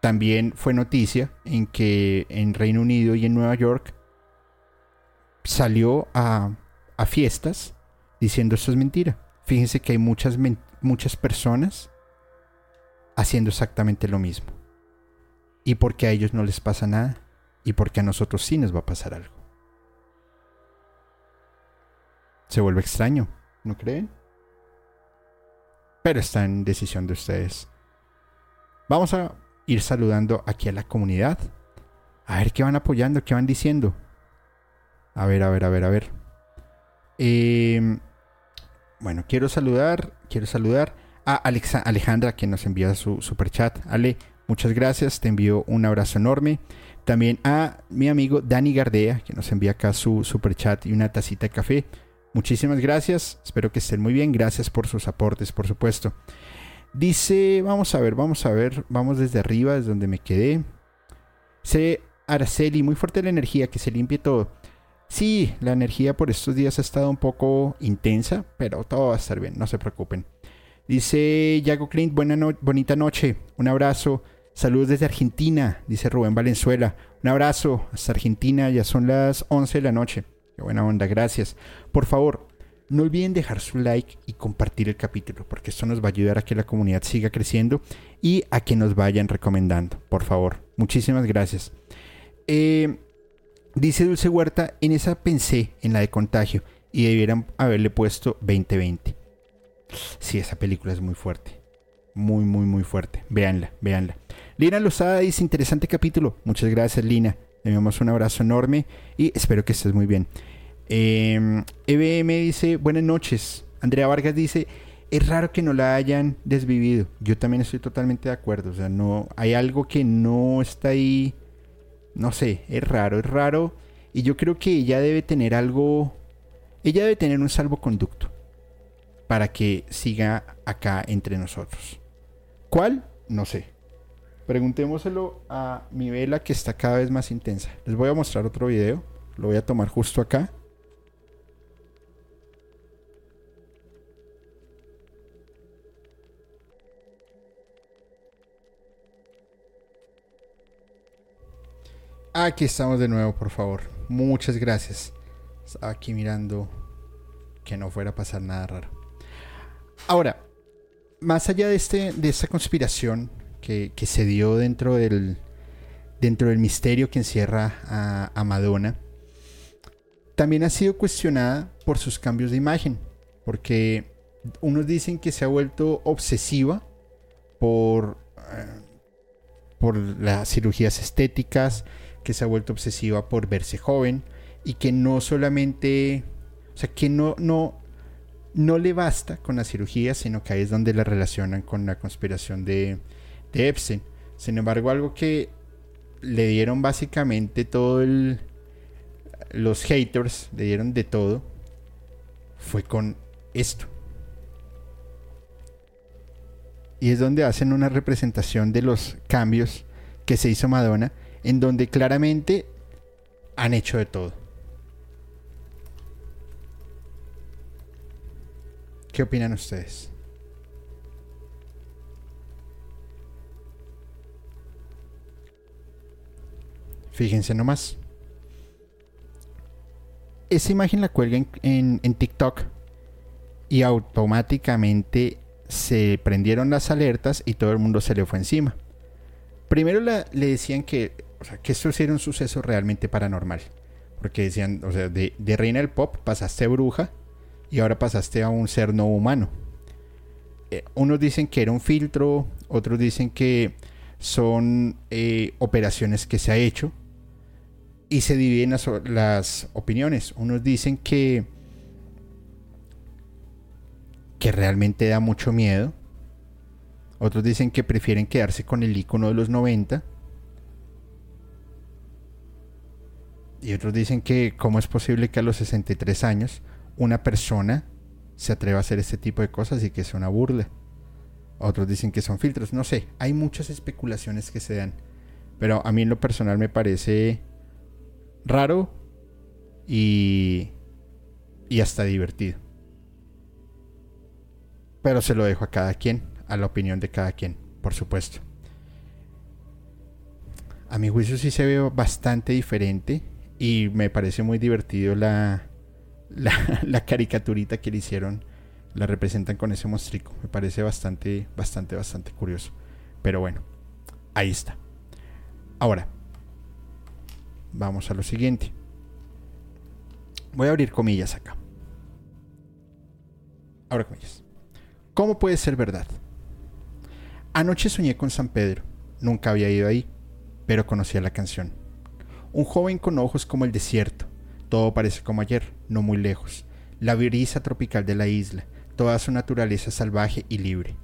También fue noticia en que en Reino Unido y en Nueva York salió a, a fiestas diciendo esto es mentira. Fíjense que hay muchas, muchas personas haciendo exactamente lo mismo y porque a ellos no les pasa nada y porque a nosotros sí nos va a pasar algo. Se vuelve extraño, ¿no creen? Pero está en decisión de ustedes. Vamos a ir saludando aquí a la comunidad. A ver qué van apoyando, qué van diciendo. A ver, a ver, a ver, a ver. Em, bueno, quiero saludar, quiero saludar a Alejandra que nos envía su super chat. Ale, Muchas gracias, te envío un abrazo enorme. También a mi amigo Dani Gardea, que nos envía acá su super chat y una tacita de café. Muchísimas gracias, espero que estén muy bien. Gracias por sus aportes, por supuesto. Dice, vamos a ver, vamos a ver, vamos desde arriba, desde donde me quedé. Se Araceli, muy fuerte la energía, que se limpie todo. Sí, la energía por estos días ha estado un poco intensa, pero todo va a estar bien, no se preocupen. Dice Yago Clint, buena bonita noche, un abrazo. Saludos desde Argentina, dice Rubén Valenzuela. Un abrazo hasta Argentina, ya son las 11 de la noche. Qué buena onda, gracias. Por favor, no olviden dejar su like y compartir el capítulo, porque esto nos va a ayudar a que la comunidad siga creciendo y a que nos vayan recomendando, por favor. Muchísimas gracias. Eh, dice Dulce Huerta, en esa pensé, en la de contagio, y debieran haberle puesto 2020. Sí, esa película es muy fuerte. Muy, muy, muy fuerte. Véanla, véanla. Lina Lozada dice, interesante capítulo. Muchas gracias, Lina. Le damos un abrazo enorme y espero que estés muy bien. EBM dice, buenas noches. Andrea Vargas dice, es raro que no la hayan desvivido. Yo también estoy totalmente de acuerdo. O sea, no, hay algo que no está ahí. No sé, es raro, es raro. Y yo creo que ella debe tener algo. Ella debe tener un salvoconducto para que siga acá entre nosotros. ¿Cuál? No sé. Preguntémoselo a mi vela que está cada vez más intensa. Les voy a mostrar otro video. Lo voy a tomar justo acá. Aquí estamos de nuevo, por favor. Muchas gracias. Estaba aquí mirando que no fuera a pasar nada raro. Ahora, más allá de, este, de esta conspiración que, se dio dentro del, dentro del misterio que encierra a, Madonna, también ha sido cuestionada por sus cambios de imagen, porque unos dicen que se ha vuelto obsesiva por, eh, por las cirugías estéticas, que se ha vuelto obsesiva por verse joven y que no solamente, o sea, que no, no, no le basta con la cirugía, sino que ahí es donde la relacionan con la conspiración de, de Sin embargo, algo que le dieron básicamente todo el. Los haters le dieron de todo. Fue con esto. Y es donde hacen una representación de los cambios que se hizo Madonna, en donde claramente han hecho de todo. ¿Qué opinan ustedes? Fíjense nomás. Esa imagen la cuelga en, TikTok y automáticamente se prendieron las alertas y todo el mundo se le fue encima. Primero le decían que, que esto era un suceso realmente paranormal. Porque decían, o sea, de, reina del pop pasaste bruja y ahora pasaste a un ser no humano. Eh, unos dicen que era un filtro, otros dicen que son eh, operaciones que se ha hecho y se dividen las, opiniones. Unos dicen que que realmente da mucho miedo. Otros dicen que prefieren quedarse con el icono de los 90. Y otros dicen que cómo es posible que a los 63 años una persona se atreva a hacer este tipo de cosas y que es una burla. Otros dicen que son filtros, no sé, hay muchas especulaciones que se dan. Pero a mí en lo personal me parece raro y, y hasta divertido. Pero se lo dejo a cada quien, a la opinión de cada quien, por supuesto. A mi juicio sí se ve bastante diferente y me parece muy divertido la, la, caricaturita que le hicieron. La representan con ese monstrico. Me parece bastante, bastante, bastante curioso. Pero bueno, ahí está. Ahora, vamos a lo siguiente. Voy a abrir comillas acá. Abra comillas. ¿Cómo puede ser verdad? Anoche soñé con San Pedro. Nunca había ido ahí, pero conocía la canción. Un joven con ojos como el desierto. Todo parece como ayer, no muy lejos. La brisa tropical de la isla, toda su naturaleza salvaje y libre.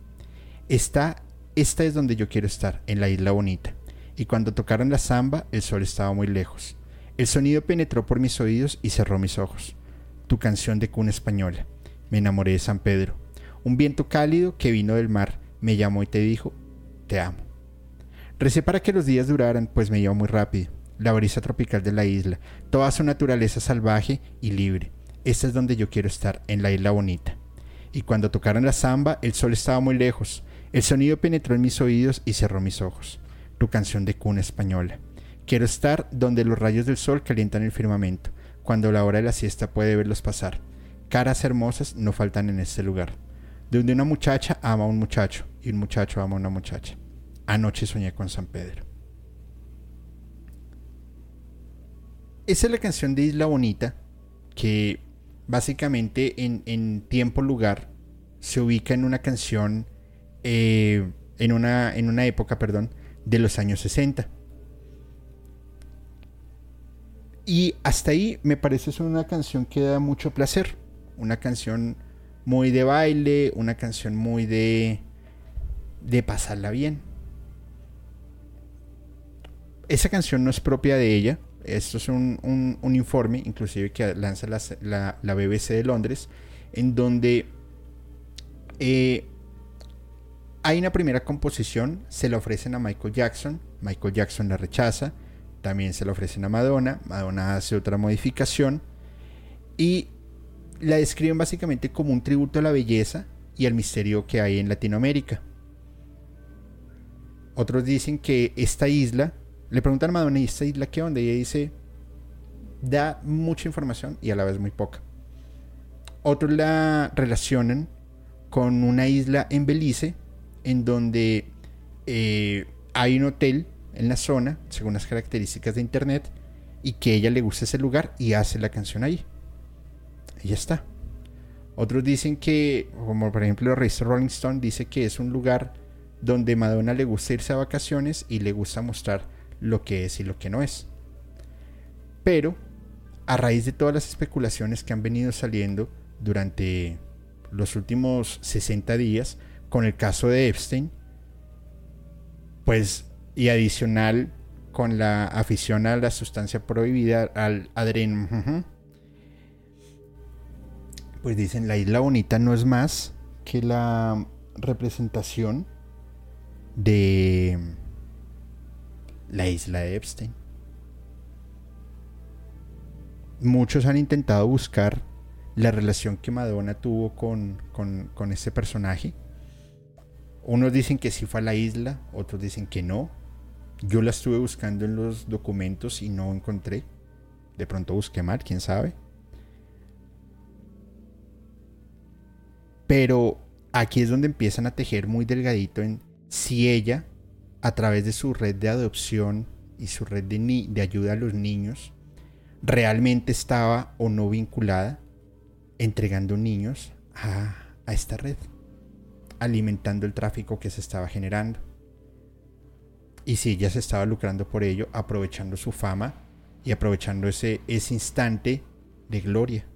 Está, esta es donde yo quiero estar, en la isla bonita y cuando tocaron la samba el sol estaba muy lejos. El sonido penetró por mis oídos y cerró mis ojos. Tu canción de cuna española. Me enamoré de San Pedro. Un viento cálido que vino del mar me llamó y te dijo, te amo. Recé para que los días duraran, pues me iba muy rápido. La brisa tropical de la isla, toda su naturaleza salvaje y libre. Esta es donde yo quiero estar, en la isla bonita. Y cuando tocaron la samba, el sol estaba muy lejos. El sonido penetró en mis oídos y cerró mis ojos canción de cuna española. Quiero estar donde los rayos del sol calientan el firmamento, cuando la hora de la siesta puede verlos pasar. Caras hermosas no faltan en este lugar. Donde una muchacha ama a un muchacho y un muchacho ama a una muchacha. Anoche soñé con San Pedro. Esa es la canción de Isla Bonita, que básicamente en, tiempo-lugar se ubica en una canción, eh, en, una, en una época, perdón, de los años 60. Y hasta ahí me parece una canción que da mucho placer. Una canción muy de baile, una canción muy de, de pasarla bien. Esa canción no es propia de ella. Esto es un, informe, inclusive que lanza la, la, BBC de Londres, en donde eh, hay una primera composición, se la ofrecen a Michael Jackson, Michael Jackson la rechaza, también se la ofrecen a Madonna, Madonna hace otra modificación y la describen básicamente como un tributo a la belleza y al misterio que hay en Latinoamérica. Otros dicen que esta isla, le preguntan a Madonna, ¿y esta isla qué onda? Y ella dice, da mucha información y a la vez muy poca. Otros la relacionan con una isla en Belice en donde eh, hay un hotel en la zona, según las características de internet, y que ella le gusta ese lugar y hace la canción ahí. Y ya está. Otros dicen que, como por ejemplo el Rolling Stone dice que es un lugar donde Madonna le gusta irse a vacaciones y le gusta mostrar lo que es y lo que no es. Pero, a raíz de todas las especulaciones que han venido saliendo durante los últimos 60 días, con el caso de Epstein, pues, y adicional con la afición a la sustancia prohibida, al adren, pues dicen, la isla bonita no es más que la representación de la isla de Epstein. Muchos han intentado buscar la relación que Madonna tuvo con, con, con ese personaje. Unos dicen que sí fue a la isla, otros dicen que no. Yo la estuve buscando en los documentos y no encontré. De pronto busqué mal, quién sabe. Pero aquí es donde empiezan a tejer muy delgadito en si ella, a través de su red de adopción y su red de, de ayuda a los niños, realmente estaba o no vinculada entregando niños a esta red, alimentando el tráfico que se estaba generando. Y si ella se estaba lucrando por ello, aprovechando su fama y aprovechando ese, ese instante de gloria.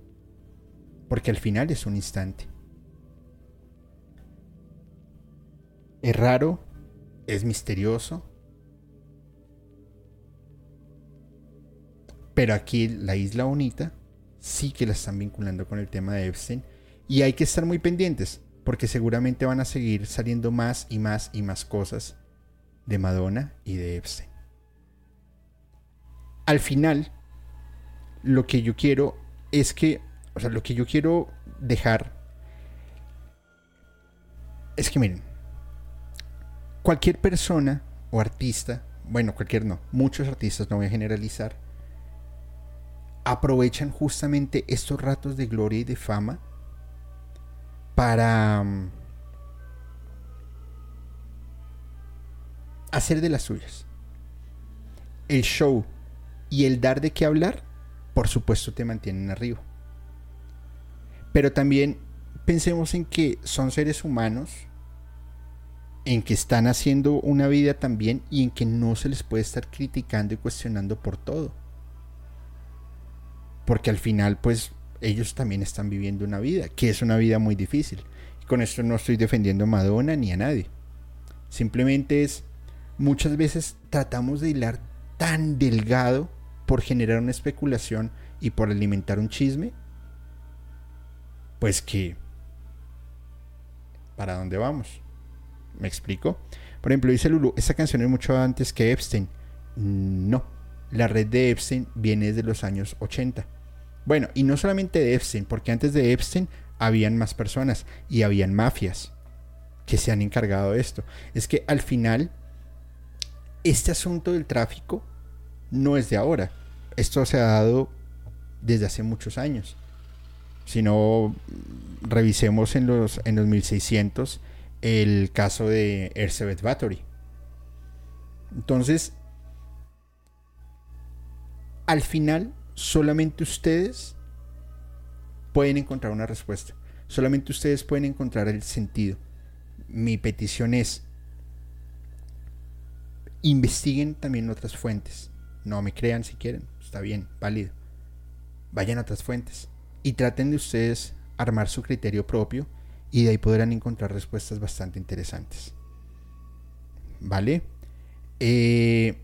Porque al final es un instante. Es raro, es misterioso. Pero aquí la isla bonita sí que la están vinculando con el tema de Epstein. Y hay que estar muy pendientes, porque seguramente van a seguir saliendo más y más y más cosas de Madonna y de Epstein. Al final, lo que yo quiero es que, o sea, lo que yo quiero dejar es que miren, cualquier persona o artista, bueno, cualquier no, muchos artistas, no voy a generalizar, aprovechan justamente estos ratos de gloria y de fama para mm, hacer de las suyas. El show y el dar de qué hablar, por supuesto, te mantienen arriba. Pero también pensemos en que son seres humanos en que están haciendo una vida también y en que no se les puede estar criticando y cuestionando por todo. Porque al final, pues, ellos también están viviendo una vida, que es una vida muy difícil. Y con esto no estoy defendiendo a Madonna ni a nadie. Simplemente es, muchas veces tratamos de hilar tan delgado por generar una especulación y por alimentar un chisme, pues que, ¿para dónde vamos? ¿Me explico? Por ejemplo, dice Lulu, esa canción es mucho antes que Epstein. No, la red de Epstein viene desde los años 80. Bueno, y no solamente de Epstein, porque antes de Epstein habían más personas y habían mafias que se han encargado de esto. Es que al final, este asunto del tráfico no es de ahora. Esto se ha dado desde hace muchos años. Si no, revisemos en los, en los 1600 el caso de Elizabeth Bathory. Entonces, al final, solamente ustedes pueden encontrar una respuesta. Solamente ustedes pueden encontrar el sentido. Mi petición es, investiguen también otras fuentes. No me crean si quieren, está bien, válido. Vayan a otras fuentes y traten de ustedes armar su criterio propio y de ahí podrán encontrar respuestas bastante interesantes. ¿Vale? Eh,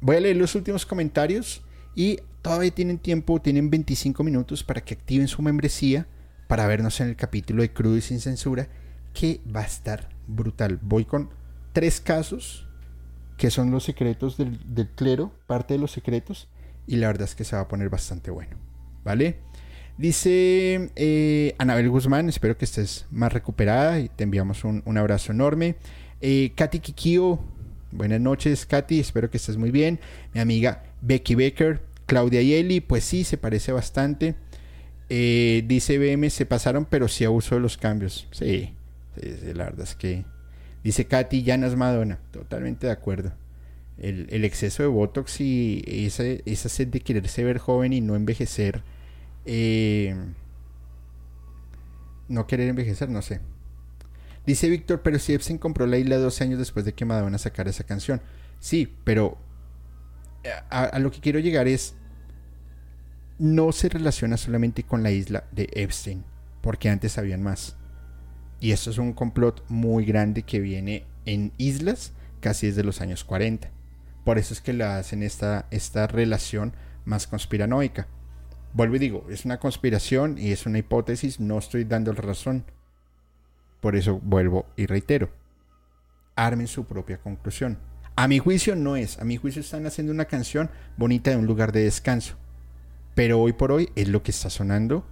voy a leer los últimos comentarios y todavía tienen tiempo, tienen 25 minutos para que activen su membresía para vernos en el capítulo de Crudo y sin censura que va a estar brutal. Voy con tres casos que son los secretos del, clero, parte de los secretos, y la verdad es que se va a poner bastante bueno. ¿Vale? Dice eh, Anabel Guzmán, espero que estés más recuperada y te enviamos un, abrazo enorme. Eh, Katy Kikio, buenas noches Katy, espero que estés muy bien. Mi amiga Becky Baker, Claudia Yeli, pues sí, se parece bastante. Eh, dice BM, se pasaron, pero sí a uso de los cambios. Sí, la verdad es que... Dice Katy, ya no es Madonna, totalmente de acuerdo. El, exceso de Botox y esa, esa sed de quererse ver joven y no envejecer eh, no querer envejecer, no sé. Dice Víctor, pero si Epstein compró la isla 12 años después de que Madonna sacara esa canción. Sí, pero eh, a, lo que quiero llegar es, no se relaciona solamente con la isla de Epstein, porque antes habían más. Y esto es un complot muy grande que viene en islas casi desde los años 40. Por eso es que la hacen esta, esta relación más conspiranoica. Vuelvo y digo, es una conspiración y es una hipótesis, no estoy dando la razón. Por eso vuelvo y reitero. Armen su propia conclusión. A mi juicio no es. A mi juicio están haciendo una canción bonita de un lugar de descanso. Pero hoy por hoy es lo que está sonando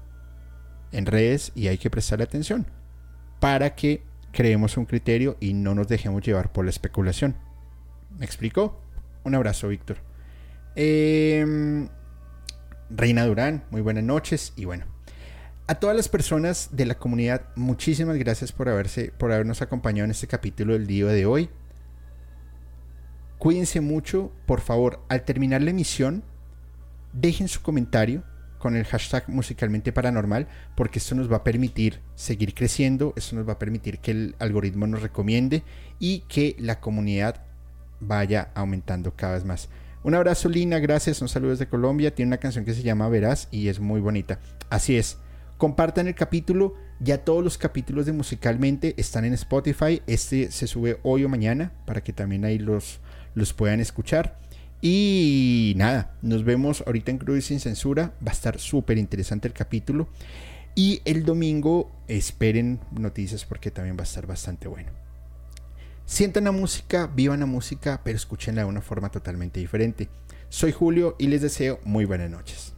en redes y hay que prestarle atención para que creemos un criterio y no nos dejemos llevar por la especulación. ¿Me explicó? Un abrazo, Víctor. Em, Reina Durán, muy buenas noches y bueno. A todas las personas de la comunidad, muchísimas gracias por, haberse, por habernos acompañado en este capítulo del día de hoy. Cuídense mucho, por favor, al terminar la emisión, dejen su comentario con el hashtag musicalmente paranormal, porque esto nos va a permitir seguir creciendo, esto nos va a permitir que el algoritmo nos recomiende y que la comunidad vaya aumentando cada vez más. Un abrazo, Lina, gracias, un saludo desde Colombia. Tiene una canción que se llama Verás y es muy bonita. Así es. Compartan el capítulo. Ya todos los capítulos de Musicalmente están en Spotify. Este se sube hoy o mañana para que también ahí los, los puedan escuchar. Y nada, nos vemos ahorita en Cruz sin Censura. Va a estar súper interesante el capítulo. Y el domingo esperen noticias porque también va a estar bastante bueno. Sientan la música, vivan la música, pero escúchenla de una forma totalmente diferente. Soy Julio y les deseo muy buenas noches.